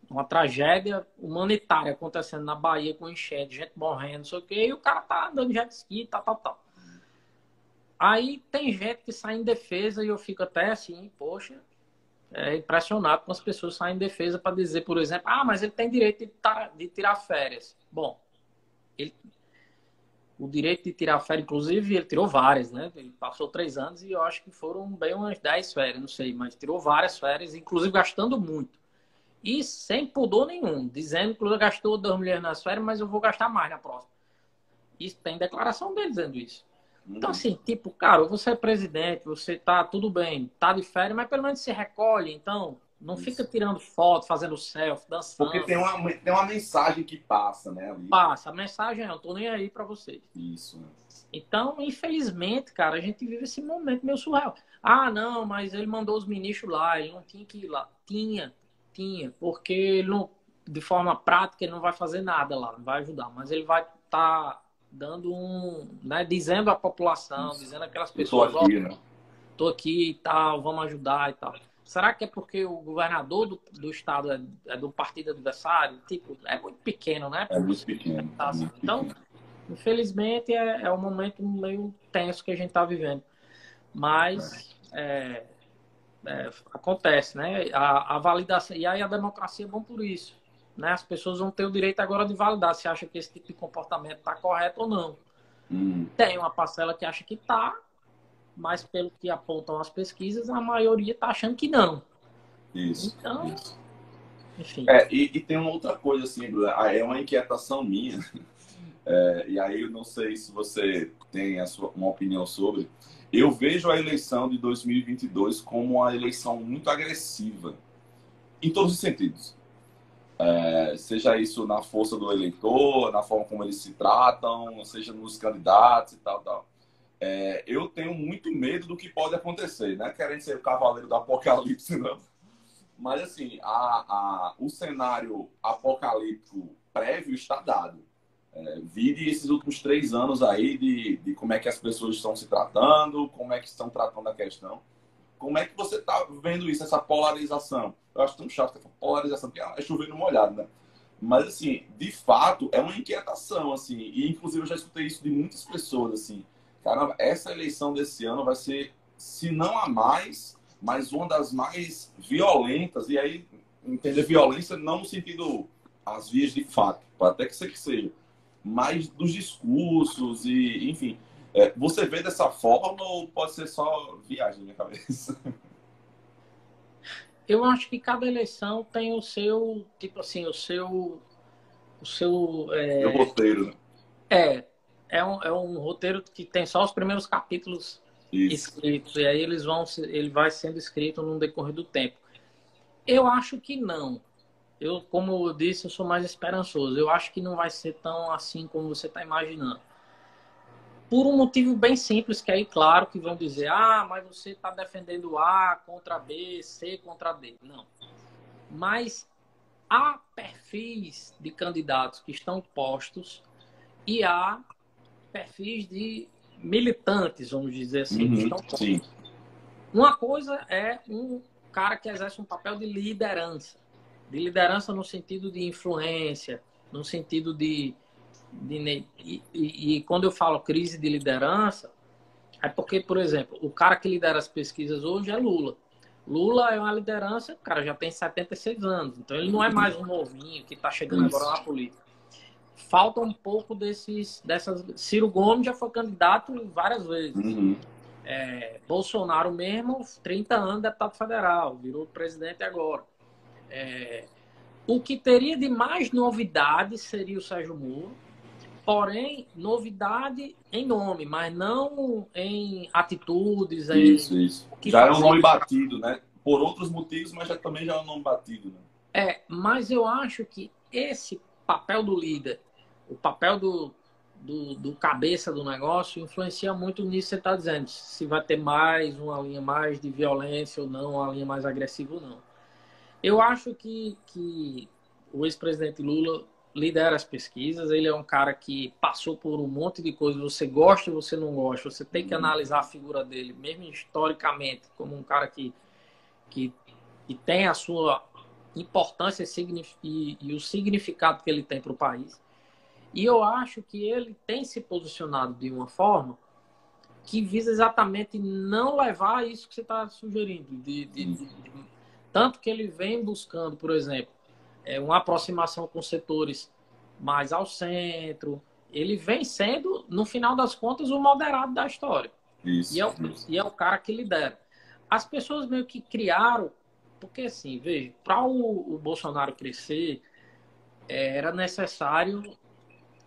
uma tragédia humanitária acontecendo na Bahia com enchente, gente morrendo, não sei o quê, e o cara tá andando de jet ski, tal, tal, tal. Aí tem gente que sai em defesa e eu fico até assim, poxa, é impressionado com as pessoas saem em defesa para dizer, por exemplo, ah, mas ele tem direito de, de tirar férias. Bom, ele, o direito de tirar férias, inclusive, ele tirou várias, né? Ele passou três anos e eu acho que foram bem umas dez férias, não sei, mas tirou várias férias, inclusive gastando muito. E sem pudor nenhum, dizendo que gastou dois milhões nas férias, mas eu vou gastar mais na próxima. Isso tem declaração dele dizendo isso. Então, assim, tipo, cara, você é presidente, você tá tudo bem, tá de férias, mas pelo menos se recolhe, então. Não Isso. fica tirando foto, fazendo selfie, dançando. Porque tem uma, tem uma mensagem que passa, né? Ali. Passa. A mensagem é, eu tô nem aí para vocês. Isso. Então, infelizmente, cara, a gente vive esse momento meio surreal. Ah, não, mas ele mandou os ministros lá, ele não tinha que ir lá. Tinha, tinha, porque ele não, de forma prática, ele não vai fazer nada lá, não vai ajudar, mas ele vai estar tá dando um, né, dizendo à população, dizendo aquelas pessoas, tô aqui, né? tô aqui e tal, vamos ajudar e tal. Será que é porque o governador do, do estado é, é, do partido adversário? Tipo, é muito pequeno, né? É muito pequeno. Tá, assim. muito então, pequeno. infelizmente, é, é um momento meio tenso que a gente está vivendo. Mas é, é, acontece, né? A, a, validação. E aí a democracia é bom por isso. Né? As pessoas vão ter o direito agora de validar se acha que esse tipo de comportamento está correto ou não. Hum. Tem uma parcela que acha que está, mas pelo que apontam as pesquisas, a maioria está achando que não. Isso. Então, isso. enfim. É, e, e, tem uma outra coisa, assim, é uma inquietação minha, é, e aí eu não sei se você tem sua, uma opinião sobre. Eu vejo a eleição de 2022 como uma eleição muito agressiva, em todos os sentidos. É, seja isso na força do eleitor, na forma como eles se tratam, seja nos candidatos e tal, tal é, eu tenho muito medo do que pode acontecer, né? Querendo ser o cavaleiro do apocalipse, não. Mas, assim, a, a, o cenário apocalíptico prévio está dado. É, vide esses últimos três anos aí de, de como é que as pessoas estão se tratando, como é que estão tratando a questão. Como é que você está vendo isso, essa polarização? Eu acho tão chato essa polarização, porque é chovendo molhado, né? Mas, assim, de fato, é uma inquietação, assim. E, inclusive, eu já escutei isso de muitas pessoas, assim caramba, essa eleição desse ano vai ser, se não a mais, mas uma das mais violentas. E aí, entender violência não no sentido as vias de fato, até que seja, mas dos discursos e, enfim. É, você vê dessa forma ou pode ser só viagem na minha cabeça? Eu acho que cada eleição tem o seu, tipo assim, o seu. O seu. É, o roteiro, né? É, é um, é um roteiro que tem só os primeiros capítulos Isso. escritos, e aí eles vão, ele vai sendo escrito no decorrer do tempo. Eu acho que não. Eu, como eu disse, eu sou mais esperançoso. Eu acho que não vai ser tão assim como você está imaginando. Por um motivo bem simples, que aí, claro, que vão dizer, ah, mas você está defendendo A contra B, C contra D. Não. Mas há perfis de candidatos que estão postos e há perfis de militantes, vamos dizer assim. Uhum, sim. Uma coisa é um cara que exerce um papel de liderança. De liderança no sentido de influência, no sentido de. De e, e, e quando eu falo crise de liderança, é porque, por exemplo, o cara que lidera as pesquisas hoje é Lula. Lula é uma liderança, o cara já tem 76 anos, então ele não é mais um novinho que está chegando Isso. agora na política falta um pouco desses dessas Ciro Gomes já foi candidato várias vezes uhum. é, Bolsonaro mesmo 30 anos deputado federal virou presidente agora é, o que teria de mais novidade seria o Sérgio Moro porém novidade em nome mas não em atitudes em isso isso já é um nome batido né por outros motivos mas já também já é um nome batido né? é mas eu acho que esse papel do líder, o papel do, do, do, cabeça do negócio influencia muito nisso que você está dizendo. Se vai ter mais, uma linha mais de violência ou não, uma linha mais agressiva ou não. Eu acho que, que o ex-presidente Lula lidera as pesquisas, ele é um cara que passou por um monte de coisas, você gosta ou você não gosta, você tem que uhum. analisar a figura dele, mesmo historicamente, como um cara que, que, que tem a sua importância e, e o significado que ele tem para o país. E eu acho que ele tem se posicionado de uma forma que visa exatamente não levar isso que você está sugerindo. De, de, de, tanto que ele vem buscando, por exemplo, é, uma aproximação com setores mais ao centro. Ele vem sendo, no final das contas, o moderado da história. Isso, e, é o, e é o cara que lidera. As pessoas meio que criaram porque, assim, veja, para o, o, Bolsonaro crescer, é, era necessário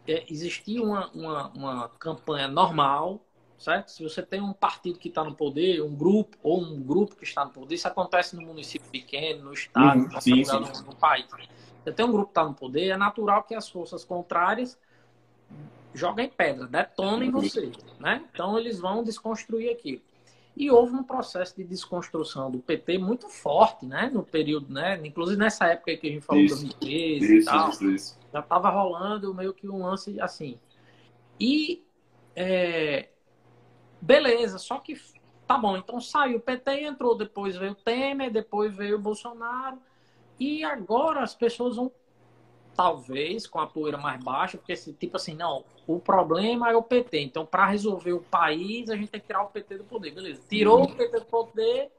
é, existir uma, uma, uma campanha normal, certo? Se você tem um partido que está no poder, um grupo, ou um grupo que está no poder, isso acontece no município pequeno, no estado, uhum, sim, sim. No, no, país. Você tem um grupo que está no poder, é natural que as forças contrárias joguem pedra, detonem uhum. você, né? Então eles vão desconstruir aquilo. E houve um processo de desconstrução do PT muito forte, né? No período, né? Inclusive nessa época que a gente falou, isso, 2013 isso, e tal. Isso, isso. Já estava rolando meio que um lance assim. E é, beleza, só que tá bom, então saiu o PT entrou, depois veio o Temer, depois veio o Bolsonaro. E agora as pessoas vão talvez com a poeira mais baixa, porque tipo assim, não, o problema é o PT. Então, para resolver o país, a gente tem que tirar o PT do poder. Beleza. Tirou o PT do poder,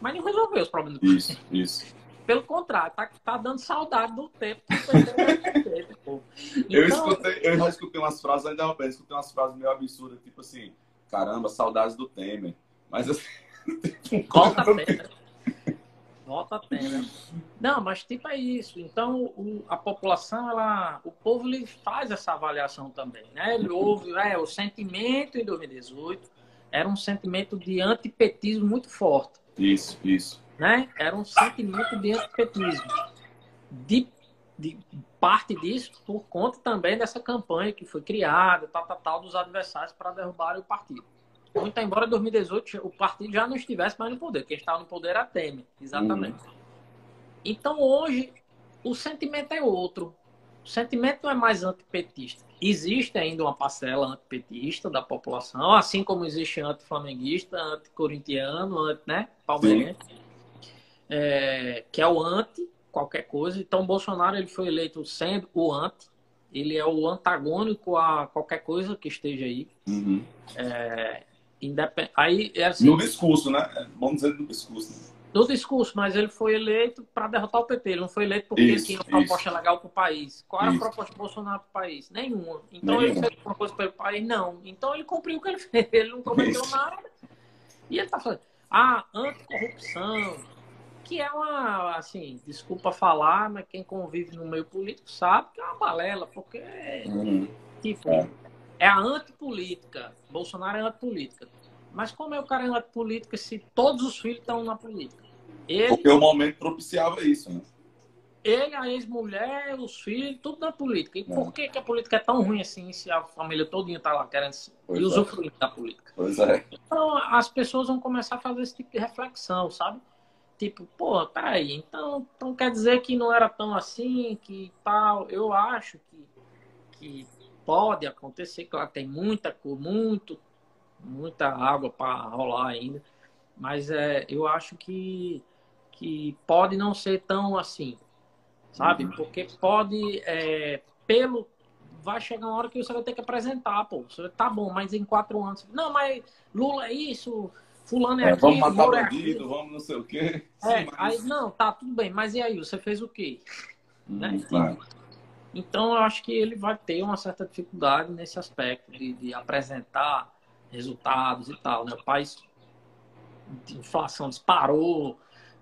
mas não resolveu os problemas do Isso, isso. Pelo contrário, tá, tá dando saudade do tempo do PT. então, eu, escutei, eu já escutei umas frases, ainda eu escutei umas frases meio absurdas, tipo assim, caramba, saudades do Temer. Mas assim. Volta a Temer. Volta a Temer. Não, mas tipo é isso. Então, o, a população, ela, o povo ele faz essa avaliação também, né? Ele ouve, é, o sentimento em 2018 era um sentimento de antipetismo muito forte. Isso, isso. Né? Era um sentimento de antipetismo. De, de parte disso por conta também dessa campanha que foi criada, tal, tal, tal, dos adversários para derrubar o partido. Muito embora em 2018 o partido já não estivesse mais no poder. Quem estava no poder era Temer, exatamente. Uhum. Então hoje o sentimento é outro. O sentimento não é mais antipetista. Existe ainda uma parcela antipetista da população, assim como existe anti-flamenguista, anti-corintiano, anti, né, palmeirense, é, que é o anti qualquer coisa. Então, Bolsonaro ele foi eleito sendo o anti, ele é o antagônico a qualquer coisa que esteja aí. Uhum. É, independ... aí, é assim, no discurso, né? Vamos dizer no discurso. Né? do discurso, mas ele foi eleito para derrotar o PT. Ele não foi eleito porque isso, ele tinha uma proposta isso. legal para o país. Qual era isso. a proposta do Bolsonaro para o país? Nenhuma. Então Nenhuma. ele fez uma coisa para o país? Não. Então ele cumpriu o que ele fez. Ele não cometeu nada. E ele está falando. Ah, anticorrupção. Que é uma, assim, desculpa falar, mas quem convive no meio político sabe que é uma balela, porque, hum. tipo, é. é a antipolítica. Bolsonaro é antipolítica. Mas como é o cara é antipolítica se todos os filhos estão na política? Ele, Porque o momento propiciava isso, né? Ele, a ex-mulher, os filhos, tudo na política. E é. por que, que a política é tão ruim assim se a família todinha está lá querendo pois e usufruir é. da política? Pois é. Então as pessoas vão começar a fazer esse tipo de reflexão, sabe? Tipo, pô, peraí, então, então quer dizer que não era tão assim, que tal. Eu acho que, que pode acontecer, claro, tem muita, muito, muita água para rolar ainda, mas é, eu acho que que pode não ser tão assim, sabe? Uhum. Porque pode, é, pelo. Vai chegar uma hora que você vai ter que apresentar, pô. Você tá bom, mas em quatro anos. Não, mas Lula é isso, Fulano é, é aquilo. Vamos matar é bandido, vamos não sei o quê. É, Sim, mas... aí, não, tá, tudo bem, mas e aí, você fez o quê? Hum, né? claro. Então, eu acho que ele vai ter uma certa dificuldade nesse aspecto de, de apresentar resultados e tal. Né? O país, inflação disparou,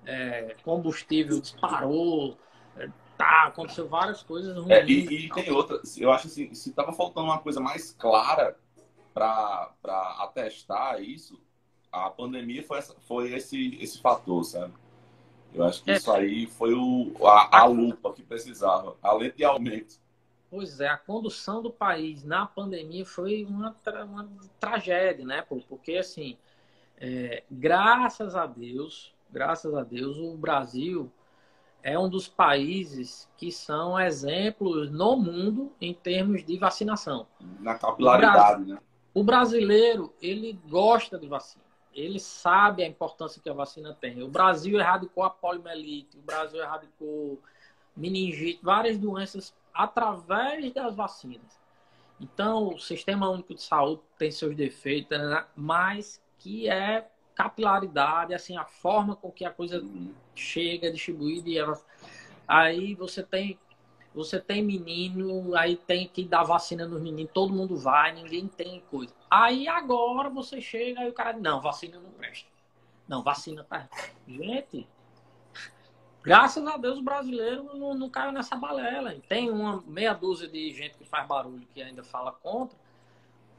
é, combustível disparou, é, tá, aconteceu várias coisas ruins. É, e, e, tem outra, eu acho assim, se tava faltando uma coisa mais clara para atestar isso, a pandemia foi, essa, foi esse, esse fator, sabe? Eu acho que é, isso aí foi o, a, a lupa que precisava, além de aumento. Pois é, a condução do país na pandemia foi uma, uma tragédia, né? Porque, assim, é, graças a Deus, graças a Deus, o Brasil é um dos países que são exemplos no mundo em termos de vacinação. Na capilaridade, né? O brasileiro, ele gosta de vacina. Ele sabe a importância que a vacina tem. O Brasil erradicou a poliomielite, o Brasil erradicou meningite, várias doenças através das vacinas. Então, o Sistema Único de Saúde tem seus defeitos, né? mas que é capilaridade, assim, a forma com que a coisa chega distribuída e ela... aí você tem você tem menino, aí tem que dar vacina nos meninos, todo mundo vai, ninguém tem coisa. Aí agora você chega e o cara diz, não, vacina não presta. Não, vacina tá. Gente, Graças a Deus o brasileiro não, não caiu nessa balela. Tem uma meia dúzia de gente que faz barulho que ainda fala contra,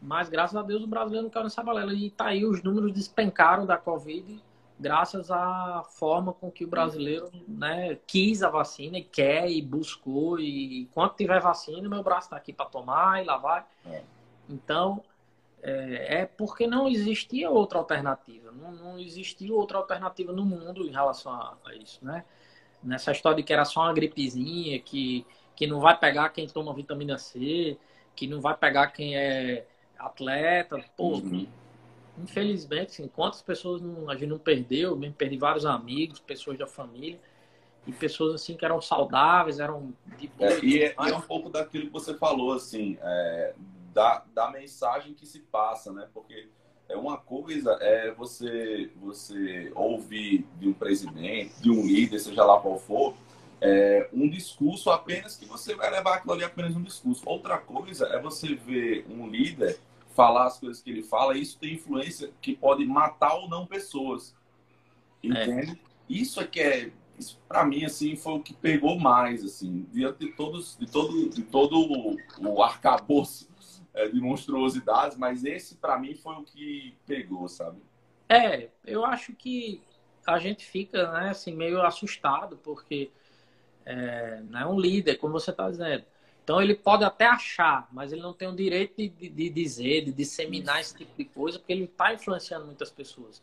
mas graças a Deus o brasileiro não caiu nessa balela. E tá aí, os números despencaram da Covid graças à forma com que o brasileiro né, quis a vacina e quer e buscou. E enquanto tiver vacina, meu braço está aqui para tomar e lá vai. É. Então, é, é, porque não existia outra alternativa. Não, não, existia outra alternativa no mundo em relação a, a, isso, né? Nessa história de que era só uma gripezinha, que, que não vai pegar quem toma vitamina C, que não vai pegar quem é atleta. Pô, uhum. Infelizmente, assim, quantas pessoas não, a gente não perdeu? Eu mesmo perdi vários amigos, pessoas da família e pessoas assim que eram saudáveis, eram de boa. É, e, é, é, um pouco daquilo que você falou, assim, é, da, da mensagem que se passa, né? Porque é uma coisa é você você ouvir de um presidente, de um líder, seja lá qual for, é, um discurso apenas que você vai levar aquilo ali apenas um discurso. Outra coisa é você ver um líder falar as coisas que ele fala, isso tem influência que pode matar ou não pessoas. É. Entende? É. Isso é que é para mim assim foi o que pegou mais assim diante de todos de todo de todo o, o arcabouço é, de monstruosidades mas esse para mim foi o que pegou sabe é eu acho que a gente fica né assim meio assustado porque é, não é um líder como você está dizendo então ele pode até achar mas ele não tem o direito de, de, de dizer de disseminar esse tipo de coisa porque ele está influenciando muitas pessoas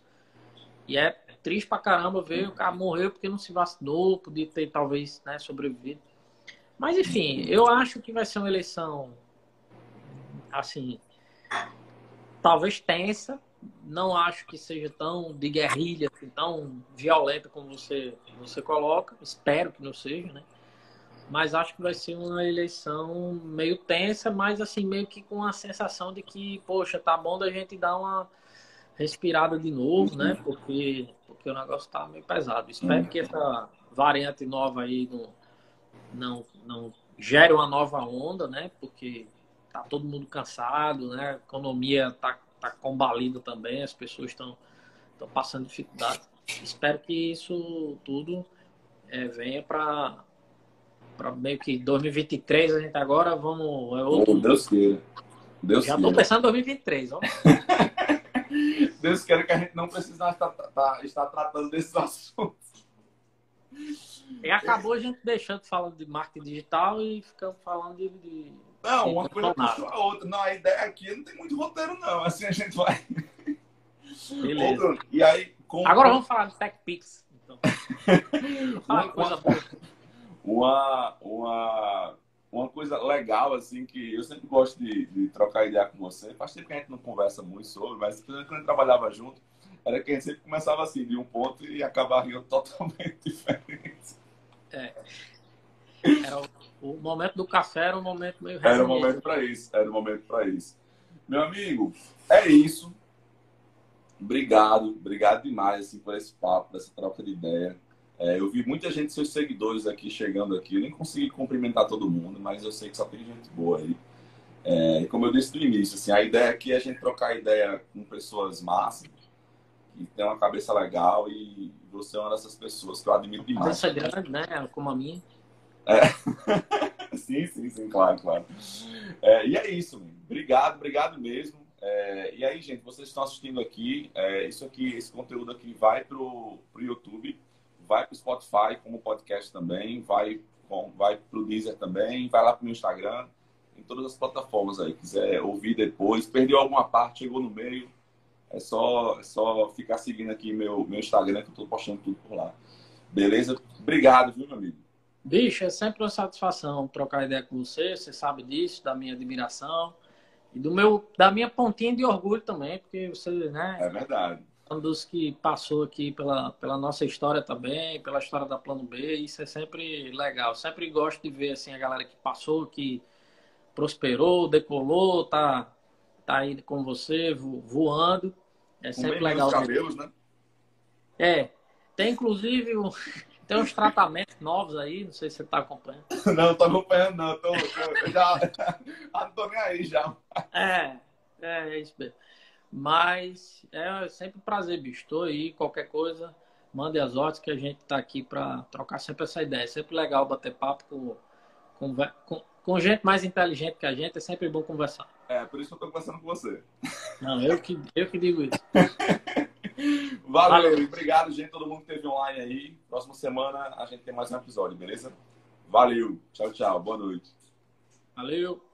e é triste pra caramba ver o cara morreu porque não se vacinou, podia ter talvez né, sobrevivido. Mas enfim, eu acho que vai ser uma eleição assim, talvez tensa. Não acho que seja tão de guerrilha, assim, tão violenta como você, você coloca. Espero que não seja, né? Mas acho que vai ser uma eleição meio tensa, mas assim, meio que com a sensação de que, poxa, tá bom da gente dar uma respirada de novo, né? Uhum. Porque, porque o negócio tá meio pesado. Espero que essa variante nova aí não, não, não gere uma nova onda, né? Porque tá todo mundo cansado, né? A economia tá, tá combalida também, as pessoas estão estão passando dificuldade. Espero que isso tudo é, venha para para meio que 2023 a gente agora vamos é outro... Deus queira. Deus Já estou pensando em 2023, ó. Deus queira que a gente não precise estar, estar, tá, estar tratando desses assuntos. E acabou a gente deixando falando de marketing digital e ficamos falando de. de não, de uma coisa puxou a outra. Não, a ideia aqui não tem muito roteiro, não. Assim a gente vai. Beleza. e aí, com... Agora vamos falar de TechPix. Então. uma, coisa uma, uma, uma coisa legal, assim, que eu sempre gosto de, de, trocar ideia com você. Faz tempo que a gente não conversa muito sobre, mas quando a gente trabalhava junto, era que a gente sempre começava assim, de um ponto e acabava rindo totalmente diferente. É. Era o, o, momento do café era um momento meio Era o momento para isso, era o momento para isso. Meu amigo, é isso. Obrigado, obrigado demais assim, por esse papo, por essa troca de ideia. É, eu vi muita gente, seus seguidores aqui chegando aqui. Eu nem consegui cumprimentar todo mundo, mas eu sei que só tem gente boa aí. É, como eu disse no início, assim, a ideia aqui é a gente trocar ideia com pessoas massas, que tem uma cabeça legal e você é uma dessas pessoas que eu admiro demais. Cabeça grande, né? Como a minha. É. sim, sim, sim, claro, claro. É, e é isso, obrigado, obrigado mesmo. É, e aí, gente, vocês estão assistindo aqui, é, isso aqui, esse conteúdo aqui vai pro, pro YouTube vai para o Spotify como podcast também, vai, vai para o Deezer também, vai lá para o meu Instagram, em todas as plataformas aí. Quiser ouvir depois, perdeu alguma parte, chegou no meio, é só, é só ficar seguindo aqui meu, meu Instagram, que eu estou postando tudo por lá. Beleza? Obrigado, viu, meu amigo? Bicho, é sempre uma satisfação trocar ideia com você, você sabe disso, da minha admiração e do meu, da minha pontinha de orgulho também, porque você, né? É verdade dos que passou aqui pela, pela nossa história também, pela história da Plano B, isso é sempre legal. Sempre gosto de ver assim a galera que passou, que prosperou, decolou, tá, tá aí com você voando. É sempre legal. cabelos, né? É. Tem inclusive tem uns tratamentos novos aí, não sei se você está acompanhando. Não, tô acompanhando, não. Tô, tô, já, não tô nem aí já. É, é, é isso mesmo. Mas é sempre um prazer, bicho. Estou aí, qualquer coisa, mande as ordens que a gente está aqui para trocar sempre essa ideia. É sempre legal bater papo com, com, com, com, gente mais inteligente que a gente, é sempre bom conversar. É, por isso que eu estou conversando com você. Não, eu que, eu que digo isso. Valeu, Valeu, obrigado, gente, todo mundo que esteve online aí. Próxima semana a gente tem mais um episódio, beleza? Valeu, tchau, tchau, boa noite. Valeu.